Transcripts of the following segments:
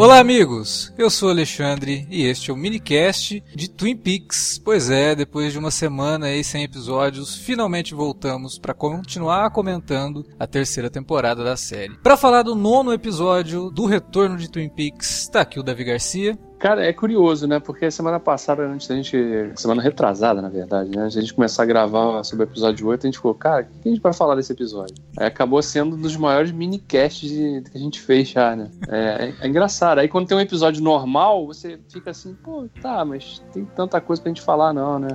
Olá, amigos! Eu sou Alexandre e este é o minicast de Twin Peaks. Pois é, depois de uma semana aí sem episódios, finalmente voltamos para continuar comentando a terceira temporada da série. Para falar do nono episódio do retorno de Twin Peaks, está aqui o Davi Garcia. Cara, é curioso, né? Porque semana passada, antes da gente. Semana retrasada, na verdade, né? Antes da gente começar a gravar sobre o episódio 8, a gente falou, cara, o que a gente vai falar desse episódio? Aí acabou sendo um dos maiores minicasts de, que a gente fez já, né? É, é, é, engraçado. Aí quando tem um episódio normal, você fica assim, pô, tá, mas tem tanta coisa pra gente falar, não, né?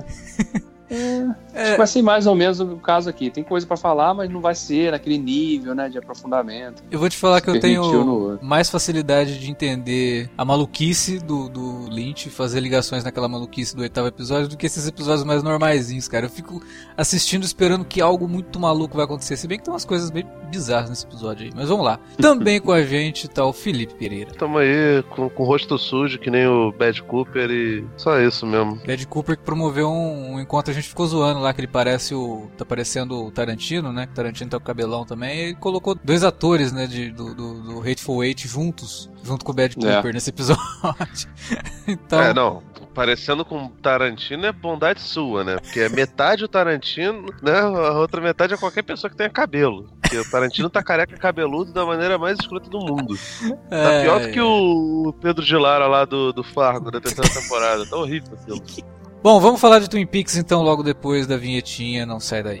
É, é. Vai ser mais ou menos o caso aqui. Tem coisa para falar, mas não vai ser naquele nível, né, de aprofundamento. Eu vou te falar que eu tenho mais facilidade de entender a maluquice do, do Lynch, fazer ligações naquela maluquice do oitavo episódio, do que esses episódios mais normaisinhos, cara. Eu fico assistindo esperando que algo muito maluco vai acontecer. Se bem que tem umas coisas bem bizarras nesse episódio aí. Mas vamos lá. Também com a gente tá o Felipe Pereira. Tamo aí com, com o rosto sujo, que nem o Bad Cooper e só isso mesmo. Bad Cooper que promoveu um, um encontro gente ficou zoando lá que ele parece o. tá parecendo o Tarantino, né? O Tarantino tá com cabelão também. E colocou dois atores, né? De, do, do, do Hateful Eight juntos, junto com o Bad é. Cooper é. nesse episódio. então. É, não. Parecendo com Tarantino é bondade sua, né? Porque é metade o Tarantino, né? A outra metade é qualquer pessoa que tenha cabelo. Porque o Tarantino tá careca cabeludo da maneira mais escrota do mundo. Tá é, pior do que o Pedro de Lara lá do, do Fargo da terceira temporada. Tá horrível aquilo. Bom, vamos falar de Twin Peaks então logo depois da vinhetinha, não sai daí.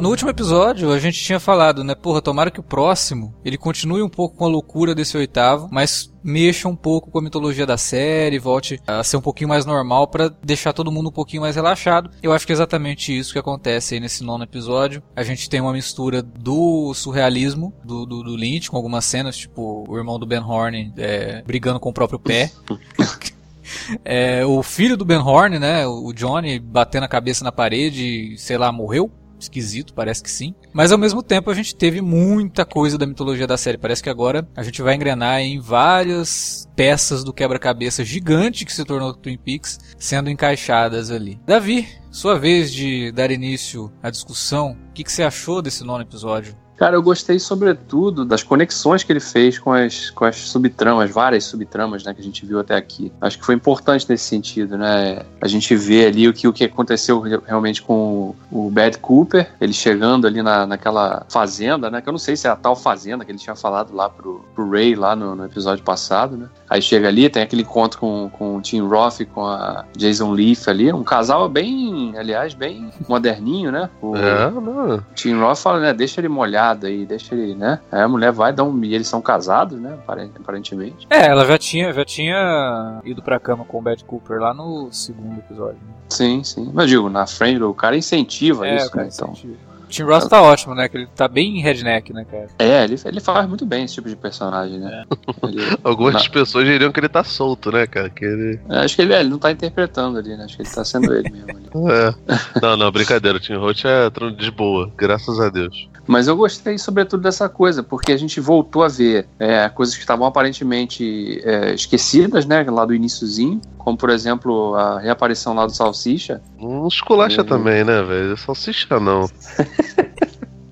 No último episódio, a gente tinha falado, né? Porra, tomara que o próximo ele continue um pouco com a loucura desse oitavo, mas mexa um pouco com a mitologia da série, volte a ser um pouquinho mais normal para deixar todo mundo um pouquinho mais relaxado. Eu acho que é exatamente isso que acontece aí nesse nono episódio. A gente tem uma mistura do surrealismo do, do, do Lynch, com algumas cenas, tipo o irmão do Ben Horn é, brigando com o próprio pé. É, o filho do Ben Horn, né, o Johnny, batendo a cabeça na parede, sei lá, morreu esquisito, parece que sim. Mas ao mesmo tempo a gente teve muita coisa da mitologia da série. Parece que agora a gente vai engrenar em várias peças do quebra-cabeça gigante que se tornou Twin Peaks sendo encaixadas ali. Davi, sua vez de dar início à discussão. O que, que você achou desse nono episódio? Cara, eu gostei sobretudo das conexões que ele fez com as, com as subtramas, várias subtramas né, que a gente viu até aqui. Acho que foi importante nesse sentido, né? A gente vê ali o que, o que aconteceu realmente com o Bad Cooper, ele chegando ali na, naquela fazenda, né? Que eu não sei se é a tal fazenda que ele tinha falado lá pro, pro Ray lá no, no episódio passado, né? Aí chega ali, tem aquele encontro com, com o Tim Roth com a Jason Leaf ali, um casal bem, aliás, bem moderninho, né? O é, Tim Roth fala, né? Deixa ele molhar aí, deixa ele, né? Aí a mulher vai dar um. E eles são casados, né? Aparentemente. É, ela já tinha, já tinha ido pra cama com o Bad Cooper lá no segundo episódio. Né? Sim, sim. Mas digo, na frente, o cara incentiva é, isso, né? Então. Tim Ross tá ótimo, né? Que ele tá bem redneck, né, cara? É, ele, ele faz muito bem esse tipo de personagem, né? É. Ele, Algumas na... pessoas diriam que ele tá solto, né, cara? Que ele... É, acho que ele, é, ele não tá interpretando ali, né? Acho que ele tá sendo ele mesmo. Ali. É. Não, não, brincadeira. O Tim Roth é de boa, graças a Deus. Mas eu gostei, sobretudo, dessa coisa, porque a gente voltou a ver é, coisas que estavam aparentemente é, esquecidas, né? Lá do iníciozinho, como por exemplo a reaparição lá do Salsicha. Um esculacha também, né, velho? Salsicha não.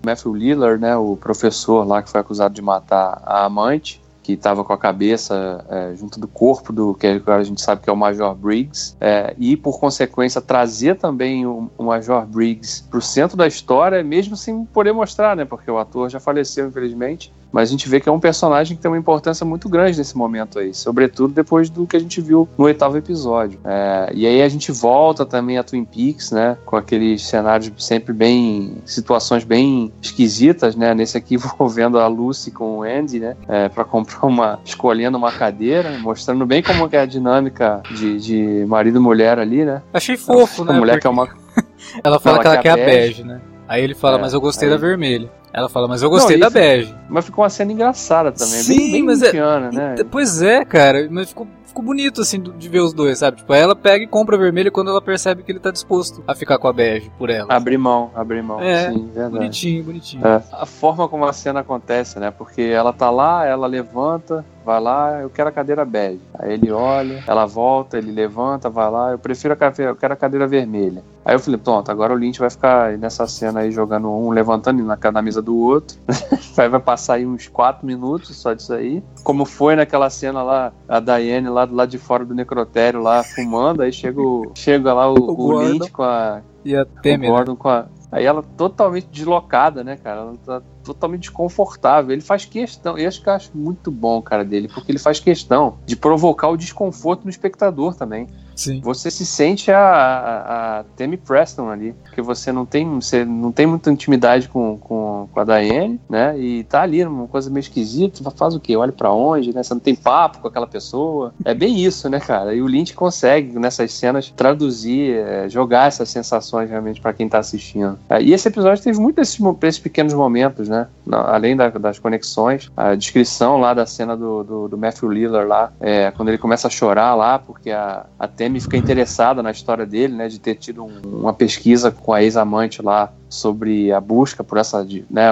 Matthew Lillard, né, o professor lá que foi acusado de matar a amante, que estava com a cabeça é, junto do corpo do que agora a gente sabe que é o Major Briggs, é, e por consequência trazer também o, o Major Briggs para o centro da história, mesmo sem poder mostrar, né? Porque o ator já faleceu, infelizmente. Mas a gente vê que é um personagem que tem uma importância muito grande nesse momento aí, sobretudo depois do que a gente viu no oitavo episódio. É, e aí a gente volta também a Twin Peaks, né? Com aqueles cenários sempre bem. situações bem esquisitas, né? Nesse aqui envolvendo a Lucy com o Andy, né? É, para comprar uma. escolhendo uma cadeira, mostrando bem como é a dinâmica de, de marido e mulher ali, né? Achei fofo, né? A mulher porque... que é uma. ela fala ela que ela quer a bege, né? Aí ele fala, é, mas eu gostei aí... da vermelha. Ela fala, mas eu gostei não, da bege. Mas ficou uma cena engraçada também, Sim, bem, bem mas é, né? Pois é, cara, mas ficou, ficou bonito assim de ver os dois, sabe? Tipo, ela pega e compra a vermelha quando ela percebe que ele tá disposto a ficar com a bege por ela. Abrir mão, abrir mão. É, Sim, verdade. bonitinho, bonitinho. É. A forma como a cena acontece, né? Porque ela tá lá, ela levanta, vai lá, eu quero a cadeira bege. Aí ele olha, ela volta, ele levanta, vai lá, eu prefiro a cadeira, eu quero a cadeira vermelha. Aí eu falei, pronto, agora o Lynch vai ficar nessa cena aí jogando um, levantando na, na mesa do outro. vai, vai passar aí uns 4 minutos só disso aí. Como foi naquela cena lá, a Diane lá do lado de fora do necrotério lá fumando, aí chega, o, chega lá o, o, o Lynch com a. E a Temer. O Gordon com a, Aí ela totalmente deslocada, né, cara? Ela tá totalmente desconfortável. Ele faz questão, eu acho que eu acho muito bom, cara, dele, porque ele faz questão de provocar o desconforto no espectador também. Sim. Você se sente a, a, a Tammy Preston ali, porque você não tem, você não tem muita intimidade com, com, com a Diane, né? E tá ali uma coisa meio esquisita, faz o quê? Olha para onde, né? Você não tem papo com aquela pessoa. É bem isso, né, cara? E o Lynch consegue nessas cenas traduzir, é, jogar essas sensações realmente para quem tá assistindo. É, e esse episódio teve muitos desses, pequenos momentos, né? Além da, das conexões, a descrição lá da cena do, do, do Matthew Lillard lá, é, quando ele começa a chorar lá, porque a, a Tammy fica interessada na história dele, né, de ter tido um, uma pesquisa com a ex-amante lá sobre a busca por essa, né,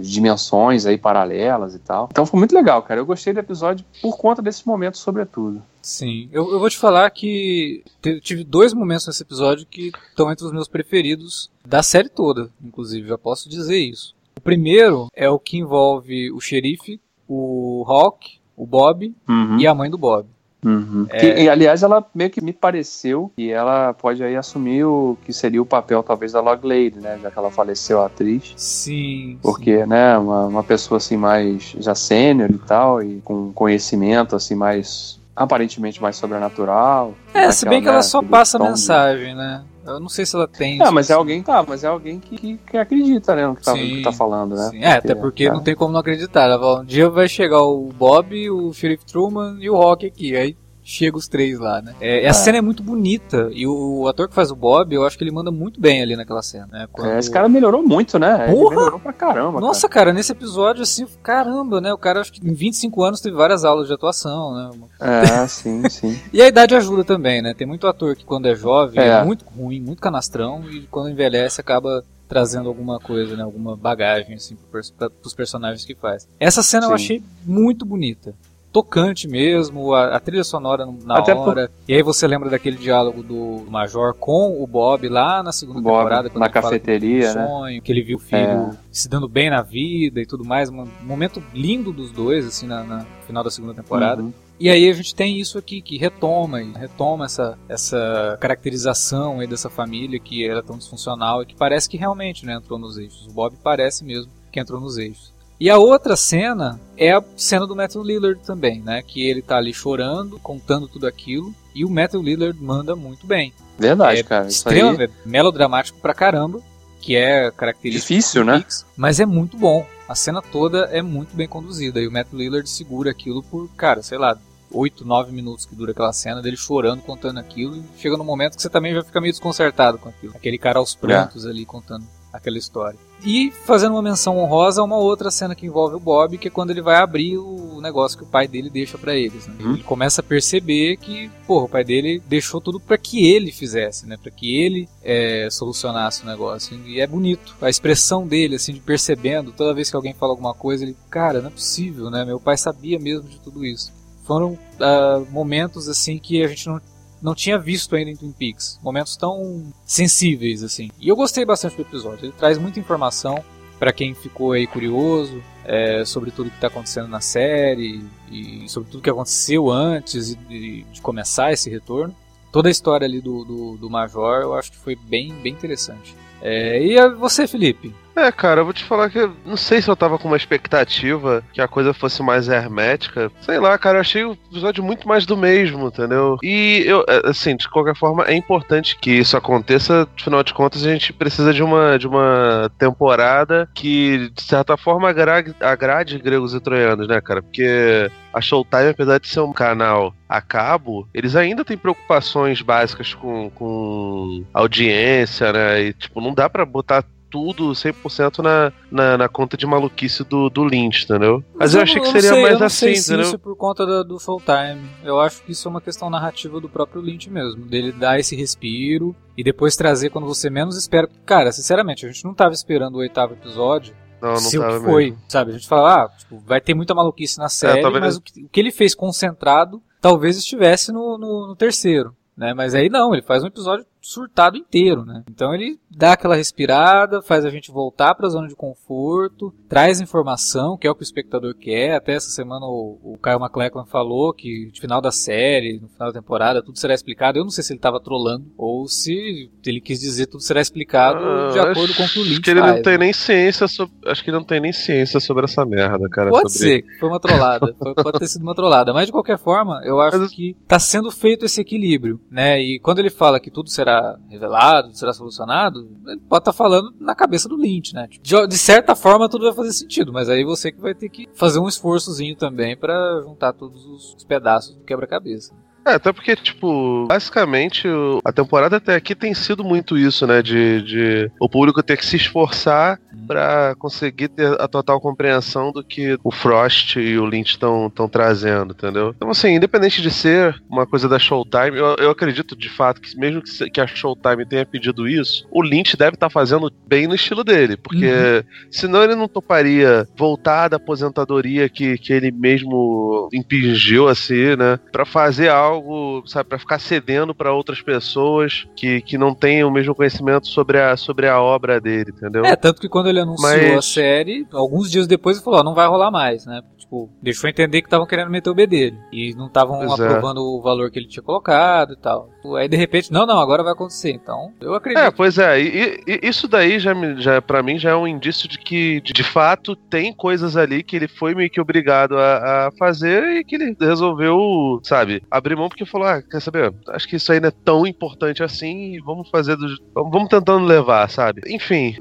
dimensões aí paralelas e tal. Então foi muito legal, cara. Eu gostei do episódio por conta desses momentos, sobretudo. Sim, eu, eu vou te falar que tive dois momentos nesse episódio que estão entre os meus preferidos da série toda, inclusive, já posso dizer isso. O primeiro é o que envolve o xerife, o Hawk, o Bob uhum. e a mãe do Bob. Uhum. É... Aliás, ela meio que me pareceu que ela pode aí assumir o que seria o papel, talvez, da Loglade, né? Já que ela faleceu, a atriz. Sim. Porque, sim. né, uma, uma pessoa assim mais já sênior e tal, e com conhecimento assim mais aparentemente mais sobrenatural. É, se bem que ela né, só passa mensagem, de... né? Eu não sei se ela tem. Ah, mas é alguém, tá, mas é alguém que, que, que acredita, né, no que tá, que tá falando, né? Sim. É, até porque não tem como não acreditar. Ela fala, um dia vai chegar o Bob, o Sheriff Truman e o Rock aqui. Aí chega os três lá, né? É, a é. cena é muito bonita e o, o, ator que faz o Bob, eu acho que ele manda muito bem ali naquela cena, né? Quando... É, esse cara melhorou muito, né? Porra! Ele melhorou pra caramba. Nossa, cara. cara. nesse episódio, assim, caramba, né? O cara, acho que em 25 anos teve várias aulas de atuação, né? É, sim, sim. e a idade ajuda também, né? Tem muito ator que quando é jovem é, é muito ruim, muito canastrão e quando envelhece acaba trazendo alguma coisa, né? Alguma bagagem, assim, para os personagens que faz. Essa cena Sim. eu achei muito bonita tocante mesmo, a, a trilha sonora na Até hora. Por... E aí você lembra daquele diálogo do Major com o Bob lá na segunda Bob, temporada, na cafeteria, que, né? sonho, que ele viu o filho é. se dando bem na vida e tudo mais. Um momento lindo dos dois, assim, na, na final da segunda temporada. Uhum. E aí a gente tem isso aqui que retoma, retoma essa, essa caracterização aí dessa família que era tão disfuncional e que parece que realmente né, entrou nos eixos. O Bob parece mesmo que entrou nos eixos. E a outra cena é a cena do Matthew Lillard também, né? Que ele tá ali chorando, contando tudo aquilo, e o Matthew Lillard manda muito bem. Verdade, é cara. Extremamente aí... melodramático pra caramba, que é característico. Difícil, né? mas é muito bom. A cena toda é muito bem conduzida, e o Matthew Lillard segura aquilo por, cara, sei lá, 8, 9 minutos que dura aquela cena dele chorando, contando aquilo, e chega no momento que você também vai ficar meio desconcertado com aquilo. Aquele cara aos prantos é. ali contando aquela história. E fazendo uma menção honrosa a uma outra cena que envolve o Bob, que é quando ele vai abrir o negócio que o pai dele deixa para eles. Né? Uhum. Ele começa a perceber que, porra, o pai dele deixou tudo para que ele fizesse, né? Para que ele é, solucionasse o negócio. E é bonito a expressão dele, assim, de percebendo toda vez que alguém fala alguma coisa, ele, cara, não é possível, né? Meu pai sabia mesmo de tudo isso. Foram uh, momentos assim que a gente não não tinha visto ainda em Twin Peaks. Momentos tão sensíveis, assim. E eu gostei bastante do episódio. Ele traz muita informação. para quem ficou aí curioso é, sobre tudo que está acontecendo na série e sobre tudo que aconteceu antes de, de começar esse retorno. Toda a história ali do, do, do Major eu acho que foi bem, bem interessante. É, e você, Felipe? É, cara, eu vou te falar que não sei se eu tava com uma expectativa que a coisa fosse mais hermética. Sei lá, cara, eu achei o episódio muito mais do mesmo, entendeu? E eu, é, assim, de qualquer forma, é importante que isso aconteça. Afinal de contas, a gente precisa de uma, de uma temporada que, de certa forma, agrade, agrade gregos e troianos, né, cara? Porque a Showtime, apesar de ser um canal a cabo, eles ainda têm preocupações básicas com, com audiência, né? E, tipo, não dá para botar tudo 100% na, na, na, conta de maluquice do, do Lynch, entendeu? Mas, Mas eu, eu, achei que seria sei, mais eu não assim, sei se entendeu? Isso por conta do, do Showtime. Eu acho que isso é uma questão narrativa do próprio Lynch mesmo, dele dar esse respiro e depois trazer quando você menos espera. Cara, sinceramente, a gente não tava esperando o oitavo episódio. Não, não se tava que foi, mesmo. sabe? A gente fala, ah, tipo, vai ter muita maluquice na é, série, é, mas o que, o que, ele fez concentrado talvez estivesse no, no, no terceiro. Né? Mas aí não, ele faz um episódio surtado inteiro, né? Então ele dá aquela respirada, faz a gente voltar para a zona de conforto, traz informação, que é o que o espectador quer. Até essa semana o, o Kyle MacLachlan falou que no final da série, no final da temporada, tudo será explicado. Eu não sei se ele estava trolando ou se ele quis dizer tudo será explicado ah, de acordo com o que o Lynch Acho que ele faz, não tem né? nem ciência sobre, acho que ele não tem nem ciência sobre essa merda, cara. Pode sobre... ser, foi uma trollada, pode ter sido uma trollada, mas de qualquer forma, eu acho mas... que está sendo feito esse equilíbrio, né? E quando ele fala que tudo será revelado, será solucionado, ele pode estar tá falando na cabeça do Lynch, né? De, de, certa forma tudo vai fazer sentido, mas aí você que vai ter que fazer um esforçozinho também para juntar todos os pedaços do quebra-cabeça. É, até porque, tipo, basicamente a temporada até aqui tem sido muito isso, né? De, de o público ter que se esforçar para conseguir ter a total compreensão do que o Frost e o Lynch estão trazendo, entendeu? Então, assim, independente de ser uma coisa da Showtime, eu, eu acredito de fato que mesmo que, que a Showtime tenha pedido isso, o Lynch deve estar tá fazendo bem no estilo dele, porque uhum. senão ele não toparia voltar da aposentadoria que, que ele mesmo impingiu, assim, né? Pra fazer algo algo, sabe, para ficar cedendo para outras pessoas que, que não têm o mesmo conhecimento sobre a, sobre a obra dele, entendeu? É, tanto que quando ele anunciou Mas... a série, alguns dias depois ele falou, não vai rolar mais, né? Tipo, deixou entender que estavam querendo meter o B dele. E não estavam é. aprovando é. o valor que ele tinha colocado e tal. Aí de repente, não, não, agora vai acontecer. Então, eu acredito. É, pois é, e, e isso daí já, já para mim já é um indício de que de, de, fato tem coisas ali que ele foi meio que obrigado a, a, fazer e que ele resolveu, sabe, abrir mão porque falou: "Ah, quer saber? Acho que isso aí não é tão importante assim e vamos fazer do vamos tentando levar, sabe? Enfim,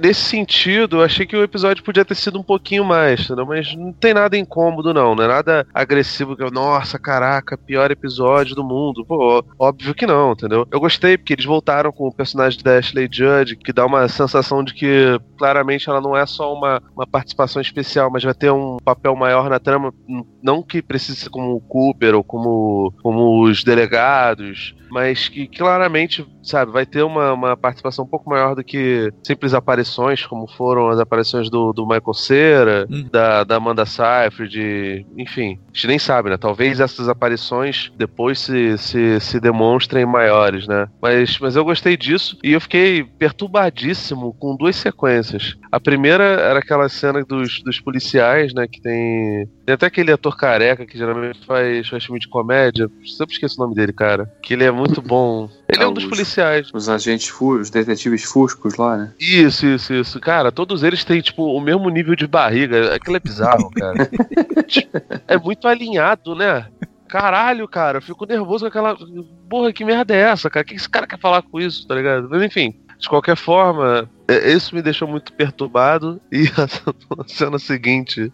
nesse sentido, eu achei que o episódio podia ter sido um pouquinho mais, entendeu? Mas não tem nada incômodo não, não é nada agressivo que eu, nossa, caraca, pior episódio do mundo. Pô, óbvio que não, entendeu? Eu gostei porque eles voltaram com o personagem da Ashley Judd, que dá uma sensação de que claramente ela não é só uma, uma participação especial, mas vai ter um papel maior na trama. Não que precise ser como o Cooper ou como, como os delegados, mas que claramente, sabe, vai ter uma, uma participação um pouco maior do que simples aparições, como foram as aparições do, do Michael Cera, hum. da, da Amanda Seyfried, enfim, gente nem sabe, né? Talvez essas aparições depois se, se, se demonstrem maiores, né? Mas, mas eu gostei disso e eu fiquei perturbadíssimo com duas sequências. A primeira era aquela cena dos, dos policiais, né? Que tem. Tem até aquele ator careca que geralmente faz, faz filme de comédia. Sempre esqueço o nome dele, cara. Que ele é muito bom. Ele é, é um dos os, policiais. Os agentes os detetives fuscos lá, né? Isso, isso, isso. Cara, todos eles têm, tipo, o mesmo nível de barriga. Aquilo é bizarro, cara. é muito alinhado, né? Caralho, cara, eu fico nervoso com aquela. Porra, que merda é essa, cara? O que esse cara quer falar com isso, tá ligado? Mas enfim, de qualquer forma, é, isso me deixou muito perturbado. E a cena seguinte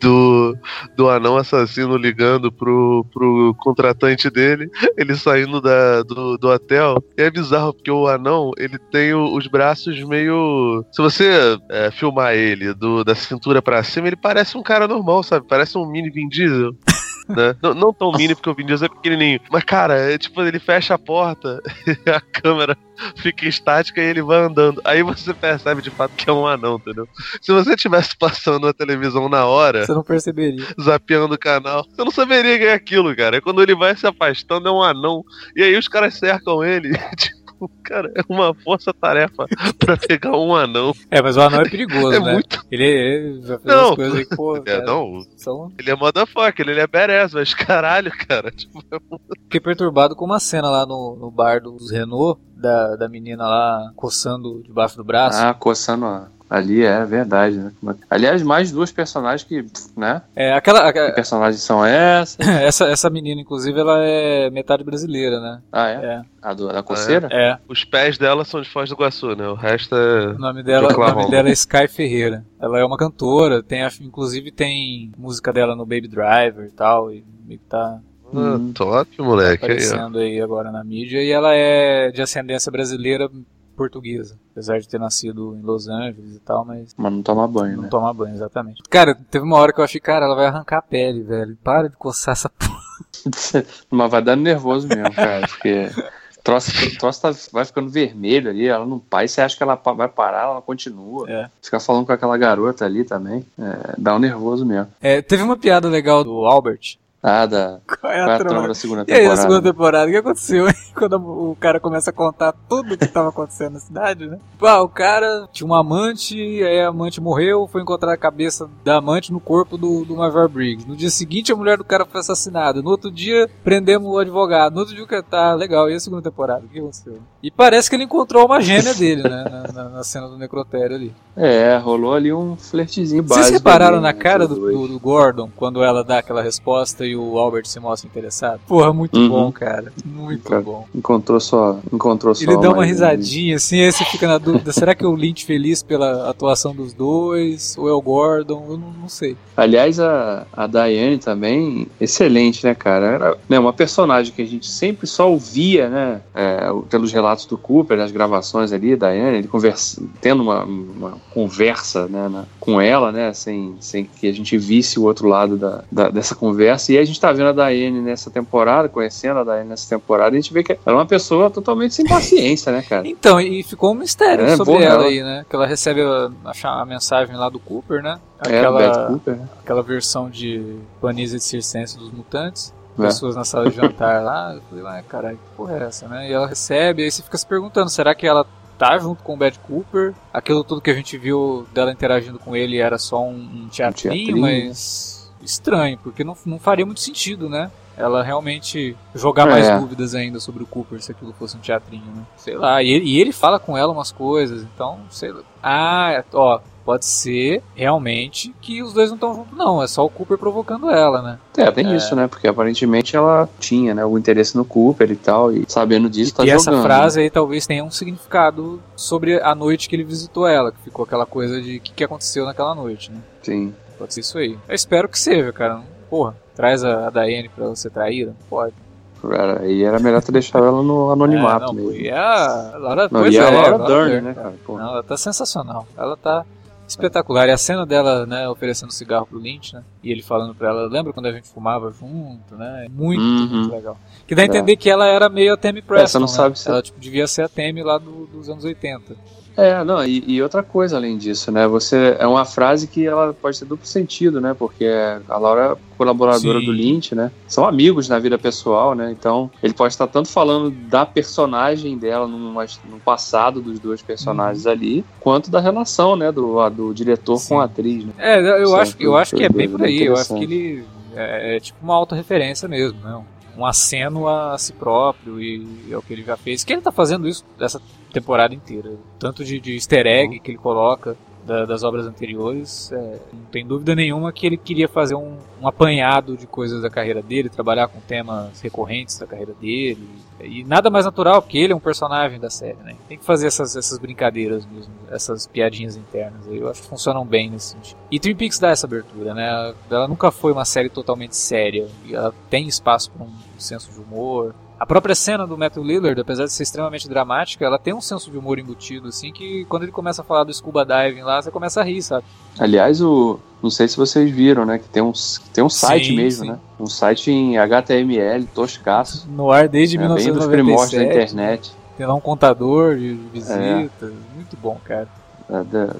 do, do anão assassino ligando pro, pro contratante dele, ele saindo da, do, do hotel. E é bizarro, porque o anão ele tem os braços meio. Se você é, filmar ele do, da cintura para cima, ele parece um cara normal, sabe? Parece um mini Vin Diesel. Né? Não, não, tão mini, porque o Vin Diesel é pequenininho. Mas, cara, é tipo, ele fecha a porta a câmera fica estática e ele vai andando. Aí você percebe de fato que é um anão, entendeu? Se você estivesse passando a televisão na hora. Você não perceberia. Zapeando o canal, você não saberia que é aquilo, cara. É quando ele vai se afastando, é um anão. E aí os caras cercam ele. Tipo, Cara, é uma força-tarefa pra pegar um anão. É, mas o anão é perigoso, é né? Muito... Ele, ele já fez não, coisas aí pô. É, cara, não. São... Ele é motherfucker, ele é badass, mas caralho, cara. Tipo, é Fiquei perturbado com uma cena lá no, no bar dos Renault, da, da menina lá coçando debaixo do braço. Ah, coçando a Ali é verdade, né? Aliás, mais duas personagens que, né? É, aquela. Que personagens são essas? essa, essa menina, inclusive, ela é metade brasileira, né? Ah, é? é. A do, da coceira? É. é. Os pés dela são de Foz do Iguaçu, né? O resto é. O nome dela, o nome dela é Sky Ferreira. Ela é uma cantora, tem, inclusive tem música dela no Baby Driver e tal, e meio que tá ah, hum, top, moleque. Aparecendo aí, aí, agora na mídia. E ela é de ascendência brasileira portuguesa. Apesar de ter nascido em Los Angeles e tal, mas. Mas não toma banho, não né? toma banho, exatamente. Cara, teve uma hora que eu achei, cara, ela vai arrancar a pele, velho. Para de coçar essa porra. mas vai dando nervoso mesmo, cara, porque. O troço, troço tá, vai ficando vermelho ali, ela não pai, você acha que ela vai parar, ela continua. É. Ficar falando com aquela garota ali também, é, dá um nervoso mesmo. É, teve uma piada legal do Albert, ah, da. Qual é a, Qual é a trama da segunda temporada? E aí, a segunda temporada, o que aconteceu? Quando o cara começa a contar tudo o que estava acontecendo na cidade, né? Pá, o cara tinha uma amante, aí a amante morreu, foi encontrar a cabeça da amante no corpo do, do Major Briggs. No dia seguinte, a mulher do cara foi assassinada. No outro dia, prendemos o advogado. No outro dia, o cara tá legal. E a segunda temporada? O que aconteceu? E parece que ele encontrou uma gêmea dele, né? Na, na, na cena do necrotério ali. É, rolou ali um flertezinho básico. Vocês repararam ali, na cara do, do, do Gordon quando ela dá aquela resposta e o Albert se mostra interessado. Porra, muito uhum. bom, cara. Muito cara, bom. Encontrou só. Encontrou só. Ele dá uma risadinha, assim, aí você fica na dúvida: será que é o Lynch feliz pela atuação dos dois? Ou é o Gordon? Eu não, não sei. Aliás, a, a Diane também, excelente, né, cara? Era né, uma personagem que a gente sempre só ouvia, né? É, pelos relatos do Cooper, nas gravações ali, Diane, ele conversa, tendo uma, uma conversa né, na, com ela, né? Sem, sem que a gente visse o outro lado da, da dessa conversa. E a gente tá vendo a Daiane nessa temporada, conhecendo a Daiane nessa temporada, e a gente vê que ela é uma pessoa totalmente sem paciência, né, cara? Então, e ficou um mistério é, sobre ela, ela aí, né? Que ela recebe a, a, mensagem lá do Cooper, né? É, aquela, é, Cooper, né? aquela versão de Panisa de Circense dos Mutantes. É. Pessoas na sala de jantar lá, eu falei, caralho, que porra é essa, né? E ela recebe, aí você fica se perguntando, será que ela tá junto com o Bad Cooper. Aquilo tudo que a gente viu dela interagindo com ele era só um, um teatrinho, um teatrinho. mas estranho, porque não, não faria muito sentido, né? Ela realmente jogar mais é. dúvidas ainda sobre o Cooper se aquilo fosse um teatrinho, né? Sei lá, e ele, e ele fala com ela umas coisas, então, sei lá. Ah, ó, pode ser realmente que os dois não estão juntos, não. É só o Cooper provocando ela, né? É, tem é. isso, né? Porque aparentemente ela tinha, né, algum interesse no Cooper e tal, e sabendo disso, e tá e jogando. E essa frase aí talvez tenha um significado sobre a noite que ele visitou ela, que ficou aquela coisa de o que, que aconteceu naquela noite, né? Sim. Pode ser isso aí. Eu espero que seja, cara. Porra, traz a, a Daiane pra você traída? Pode. Cara, aí era melhor ter deixado ela no anonimato é, não, mesmo. E a Laura, não, e a é, Laura Dern, né, cara? Não, ela tá sensacional. Ela tá espetacular. E a cena dela, né, oferecendo cigarro pro Lynch, né? E ele falando pra ela, lembra quando a gente fumava junto, né? Muito, uhum. muito legal. Que dá a entender é. que ela era meio a Tammy Preston, é, você não né? sabe se... Ela, tipo, devia ser a Tammy lá do, dos anos 80. É, não, e, e, outra coisa além disso, né? Você é uma frase que ela pode ter duplo sentido, né? Porque a Laura é colaboradora Sim. do Lynch, né? São amigos na vida pessoal, né? Então, ele pode estar tanto falando da personagem dela no, no passado dos dois personagens uhum. ali, quanto da relação, né, do, do diretor Sim. com a atriz, né? É, eu acho, eu acho que é bem por aí. Eu acho que ele é, é tipo uma autorreferência mesmo, né? Um aceno a si próprio e é o que ele já fez. Que ele tá fazendo isso dessa temporada inteira. Tanto de, de easter egg uhum. que ele coloca da, das obras anteriores, é, não tem dúvida nenhuma que ele queria fazer um, um, apanhado de coisas da carreira dele, trabalhar com temas recorrentes da carreira dele. E nada mais natural, porque ele é um personagem da série, né? Tem que fazer essas, essas brincadeiras mesmo, essas piadinhas internas. Eu acho que funcionam bem nesse sentido. E Twin Peaks dá essa abertura, né? Ela nunca foi uma série totalmente séria. Ela tem espaço para um senso de humor. A própria cena do Matthew Lillard, apesar de ser extremamente dramática, ela tem um senso de humor embutido, assim, que quando ele começa a falar do scuba diving lá, você começa a rir, sabe? Aliás, o, não sei se vocês viram, né, que tem um, tem um site sim, mesmo, sim. né? Um site em HTML, toscaço. No ar desde é, 1997. Bem dos primórdios da internet. Tem lá um contador de visitas, é. muito bom, cara. É,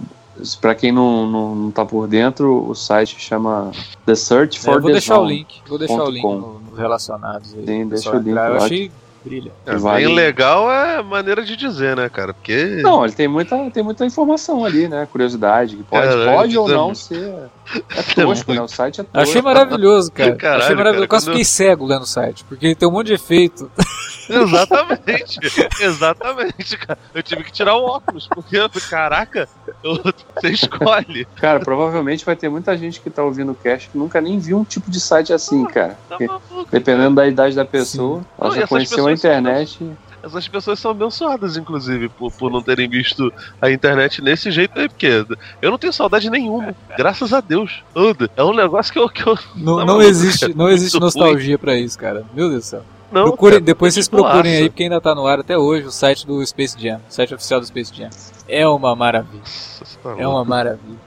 para quem não, não, não tá por dentro, o site chama The Search for é, vou the deixar o link, vou deixar o link no, relacionados aí. Sim, deixa o link. Eu achei brilha. É, vale... Bem legal é maneira de dizer, né, cara? Porque. Não, ele tem muita, tem muita informação ali, né? Curiosidade, que pode, é, pode ou não ser. É tosco, né? O site é tosco. Achei maravilhoso, cara. Caralho, Achei maravilhoso. Cara, Quase fiquei cego lendo o site, porque tem um monte de efeito. Exatamente. Exatamente, cara. Eu tive que tirar o óculos, porque, caraca, eu, você escolhe. Cara, provavelmente vai ter muita gente que tá ouvindo o cast que nunca nem viu um tipo de site assim, cara. Tá maluco, dependendo cara. da idade da pessoa, Sim. ela não, já conheceu a internet. São, essas pessoas são abençoadas, inclusive, por, por não terem visto a internet nesse jeito aí, porque eu não tenho saudade nenhuma. Graças a Deus. É um negócio que eu. Que eu não, não, existe, não existe nostalgia para isso, cara. Meu Deus do céu. Não, procurem, cara, depois vocês procurem aí, porque ainda tá no ar até hoje, o site do Space Jam, o site oficial do Space Jam. É uma maravilha. Tá é uma maravilha.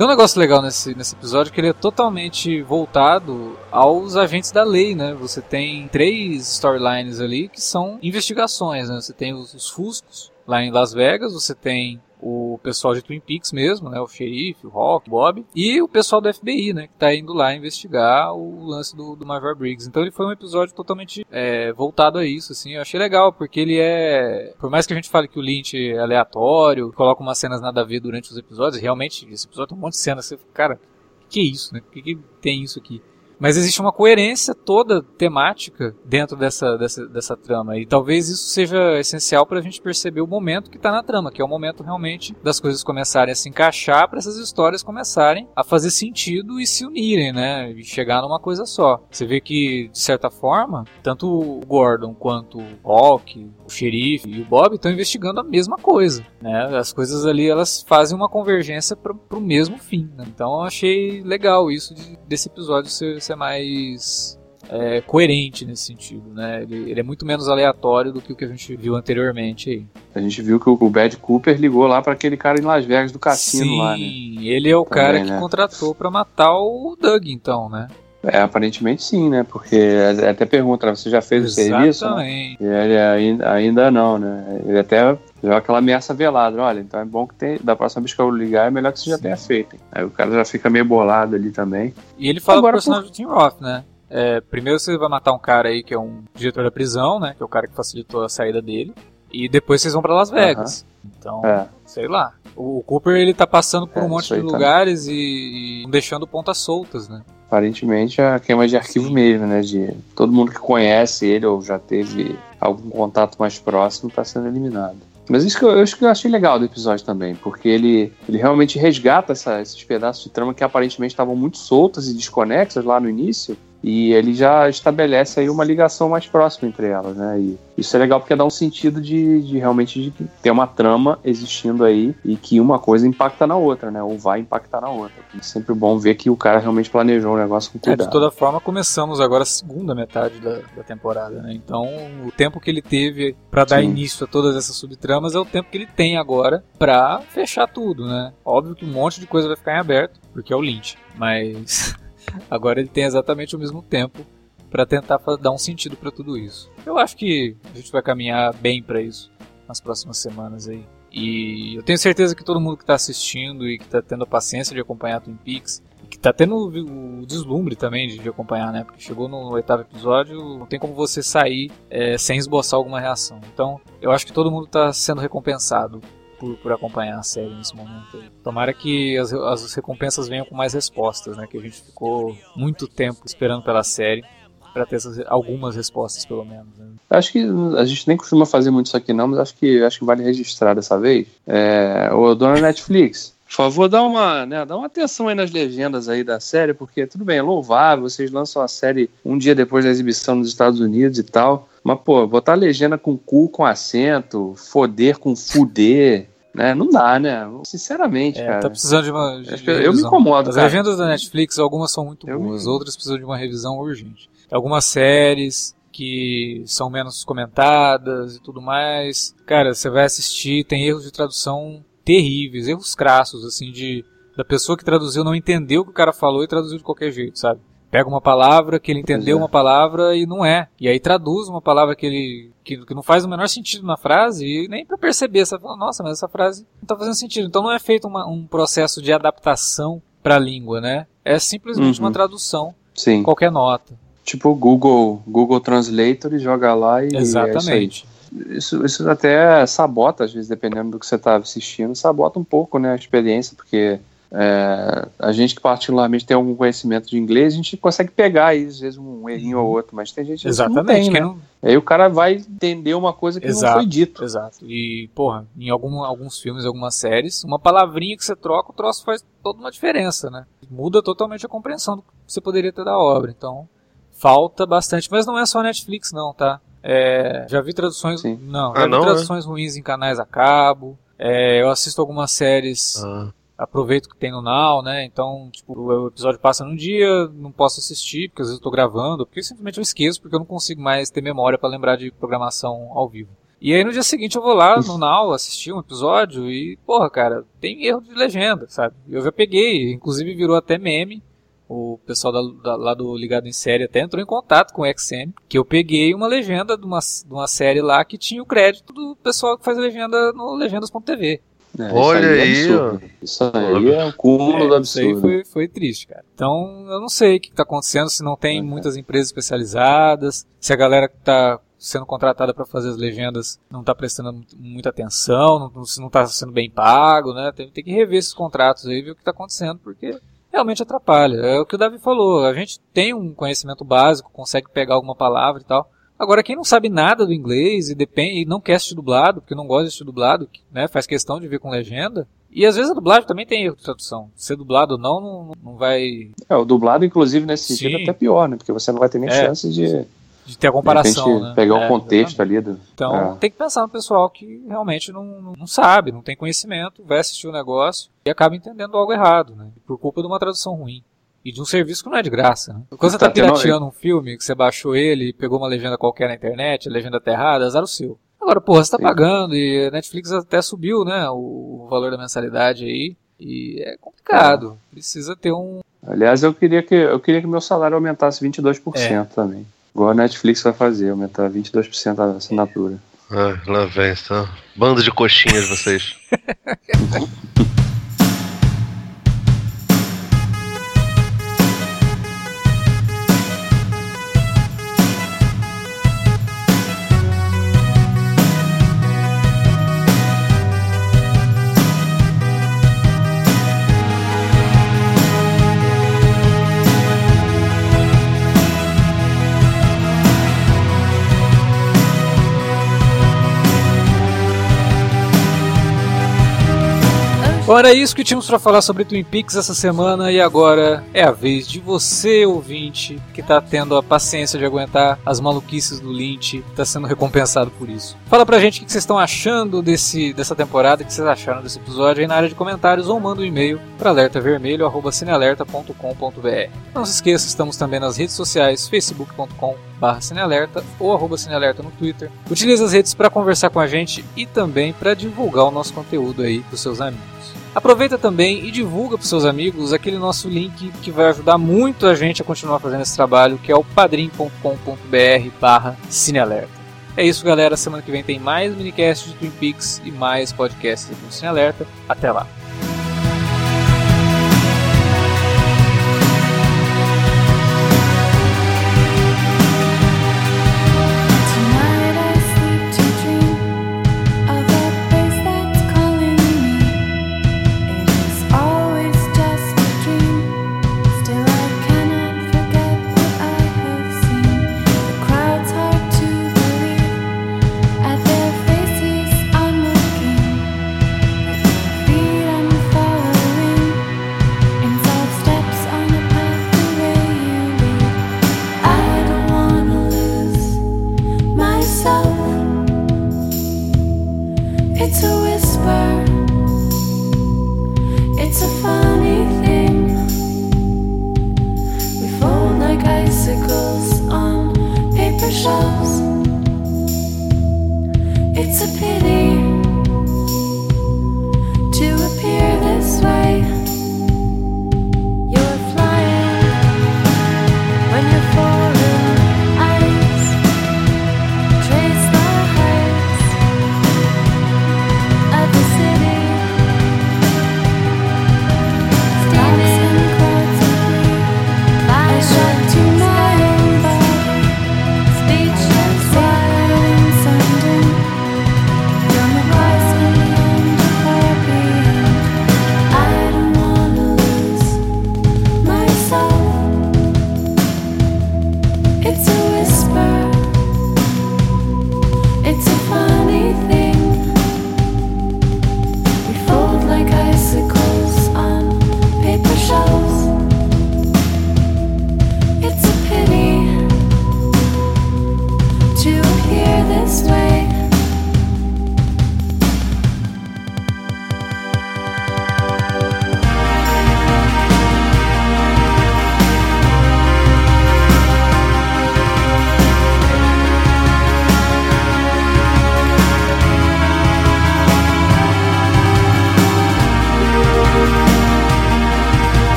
Tem um negócio legal nesse, nesse episódio que ele é totalmente voltado aos agentes da lei, né? Você tem três storylines ali que são investigações, né? Você tem os, os Fuscos lá em Las Vegas, você tem o pessoal de Twin Peaks mesmo, né, o xerife, o Rock, o Bob, e o pessoal do FBI, né, que tá indo lá investigar o lance do, do Major Briggs. Então ele foi um episódio totalmente é, voltado a isso, assim, eu achei legal, porque ele é, por mais que a gente fale que o Lynch é aleatório, coloca umas cenas nada a ver durante os episódios, realmente, esse episódio tem um monte de cenas, você, cara, que é isso, né, por que, que tem isso aqui? Mas existe uma coerência toda temática dentro dessa, dessa, dessa trama. E talvez isso seja essencial para a gente perceber o momento que está na trama, que é o momento realmente das coisas começarem a se encaixar para essas histórias começarem a fazer sentido e se unirem, né? E chegar numa coisa só. Você vê que, de certa forma, tanto o Gordon quanto o Hawk, o xerife e o Bob estão investigando a mesma coisa, né? As coisas ali elas fazem uma convergência para o mesmo fim. Né? Então eu achei legal isso de, desse episódio ser mais é, coerente nesse sentido, né? Ele, ele, é muito menos aleatório do que o que a gente viu anteriormente aí. A gente viu que o, o Bad Cooper ligou lá para aquele cara em Las Vegas do cassino Sim, lá, né? ele é o Também, cara que né? contratou para matar o Doug, então, né? É, aparentemente sim, né? Porque até pergunta, você já fez Exatamente. o serviço? Né? E ele ainda, ainda não, né? Ele até deu aquela ameaça velada, olha, então é bom que tem, da próxima vez que eu ligar é melhor que você já tenha feito. Hein? Aí o cara já fica meio bolado ali também. E ele fala Agora, pro personagem por... do Tim Roth, né? É, primeiro você vai matar um cara aí que é um diretor da prisão, né? Que é o cara que facilitou a saída dele. E depois vocês vão para Las Vegas. Então, é. sei lá. O Cooper ele tá passando por é, um monte de lugares e, e deixando pontas soltas, né? aparentemente é queima de arquivo mesmo, né? De todo mundo que conhece ele ou já teve algum contato mais próximo está sendo eliminado. Mas isso que eu, isso que eu achei legal do episódio também, porque ele, ele realmente resgata essa, esses pedaços de trama que aparentemente estavam muito soltas e desconexas lá no início e ele já estabelece aí uma ligação mais próxima entre elas, né? E isso é legal porque dá um sentido de, de realmente de ter uma trama existindo aí e que uma coisa impacta na outra, né? Ou vai impactar na outra. É sempre bom ver que o cara realmente planejou o negócio com cuidado. É, de toda forma, começamos agora a segunda metade da, da temporada, né? Então, o tempo que ele teve para dar Sim. início a todas essas subtramas é o tempo que ele tem agora para fechar tudo, né? Óbvio que um monte de coisa vai ficar em aberto, porque é o Lynch, mas Agora ele tem exatamente o mesmo tempo para tentar dar um sentido para tudo isso. Eu acho que a gente vai caminhar bem para isso nas próximas semanas aí. E eu tenho certeza que todo mundo que está assistindo e que está tendo a paciência de acompanhar Twin Peaks, que está tendo o, deslumbre também de, de, acompanhar, né? Porque chegou no oitavo episódio, não tem como você sair é, sem esboçar alguma reação. Então, eu acho que todo mundo está sendo recompensado por, por acompanhar a série nesse momento. Tomara que as, as recompensas venham com mais respostas, né? Que a gente ficou muito tempo esperando pela série para ter essas, algumas respostas, pelo menos. Né? Acho que a gente nem costuma fazer muito isso aqui, não, mas acho que acho que vale registrar dessa vez. É, o dona Netflix. Por favor, dá uma, né, dá uma atenção aí nas legendas aí da série, porque tudo bem, é louvável, vocês lançam a série um dia depois da exibição nos Estados Unidos e tal, mas, pô, botar legenda com cu com acento, foder com fuder, né? Não dá, né? Sinceramente, é, cara. Tá precisando de uma. De eu, eu me incomodo. As cara. legendas da Netflix, algumas são muito eu boas, me... outras precisam de uma revisão urgente. Algumas séries que são menos comentadas e tudo mais. Cara, você vai assistir, tem erros de tradução terríveis, erros crassos, assim, de da pessoa que traduziu não entendeu o que o cara falou e traduziu de qualquer jeito, sabe? Pega uma palavra que ele entendeu é. uma palavra e não é. E aí traduz uma palavra que ele que, que não faz o menor sentido na frase e nem para perceber, você fala, nossa, mas essa frase não tá fazendo sentido. Então não é feito uma, um processo de adaptação para a língua, né? É simplesmente uhum. uma tradução. Sim. Qualquer nota. tipo Google, Google Translator e joga lá e Exatamente. É isso, isso, isso, até sabota, às vezes, dependendo do que você está assistindo, sabota um pouco né, a experiência, porque é, a gente que particularmente tem algum conhecimento de inglês, a gente consegue pegar aí, às vezes um errinho ou outro, mas tem gente Exatamente, que não tem, né? Não... Aí o cara vai entender uma coisa que exato, não foi dito. Exato. E, porra, em algum, alguns filmes, algumas séries, uma palavrinha que você troca, o troço faz toda uma diferença, né? Muda totalmente a compreensão do que você poderia ter da obra. Então, falta bastante. Mas não é só Netflix, não, tá? É, já vi traduções. Sim. Não, já ah, vi não, traduções é? ruins em canais a cabo. É, eu assisto algumas séries. Ah aproveito que tem no Now, né? Então, tipo, o episódio passa num dia, não posso assistir, porque às vezes eu tô gravando, porque simplesmente eu esqueço, porque eu não consigo mais ter memória para lembrar de programação ao vivo. E aí no dia seguinte eu vou lá no Now assistir um episódio e, porra, cara, tem erro de legenda, sabe? Eu já peguei, inclusive virou até meme. O pessoal da, da, lá do Ligado em Série até entrou em contato com o XM, que eu peguei uma legenda de uma, de uma série lá que tinha o crédito do pessoal que faz legenda no legendas.tv. É, Olha é aí, isso aí é o cúmulo é, do absurdo. Isso aí foi, foi triste, cara. Então, eu não sei o que está acontecendo, se não tem é. muitas empresas especializadas, se a galera que está sendo contratada para fazer as legendas não está prestando muita atenção, não, se não está sendo bem pago, né? Tem, tem que rever esses contratos aí, ver o que está acontecendo, porque realmente atrapalha. É o que o Davi falou, a gente tem um conhecimento básico, consegue pegar alguma palavra e tal, Agora, quem não sabe nada do inglês e, depende, e não quer assistir dublado, porque não gosta de assistir dublado, né, faz questão de ver com legenda, e às vezes a dublagem também tem erro de tradução. Ser dublado ou não, não, não vai. É, o dublado, inclusive, nesse sentido, é até pior, né? Porque você não vai ter nem é, chance de. De ter a comparação. De repente, né? Pegar é, o contexto exatamente. ali. Do... Então, é. tem que pensar no pessoal que realmente não, não sabe, não tem conhecimento, vai assistir o negócio e acaba entendendo algo errado, né? Por culpa de uma tradução ruim. E de um serviço que não é de graça. Né? Quando você tá, tá pirateando um filme, que você baixou ele e pegou uma legenda qualquer na internet, a legenda tá errada, azar o seu. Agora, porra, você tá Sim. pagando e a Netflix até subiu, né, o valor da mensalidade aí. E é complicado. É. Precisa ter um. Aliás, eu queria que eu queria que meu salário aumentasse 22% é. também. Igual a Netflix vai fazer, aumentar 22% a assinatura. Ah, lá vem, só. Bando de coxinhas vocês. Bom, era isso que tínhamos para falar sobre Twin Peaks essa semana e agora é a vez de você, ouvinte, que tá tendo a paciência de aguentar as maluquices do Lynch, tá sendo recompensado por isso. Fala pra gente o que vocês estão achando desse, dessa temporada, o que vocês acharam desse episódio aí na área de comentários ou manda um e-mail para alertavermelho@cinealerta.com.br. Não se esqueça, estamos também nas redes sociais, facebook.com barra Cinealerta ou arroba Cinealerta no Twitter. Utilize as redes para conversar com a gente e também para divulgar o nosso conteúdo aí pros seus amigos. Aproveita também e divulga para seus amigos aquele nosso link que vai ajudar muito a gente a continuar fazendo esse trabalho, que é o padrim.com.br barra Cinealerta. É isso, galera. Semana que vem tem mais minicast de Twin Peaks e mais podcasts do Cinealerta. Até lá.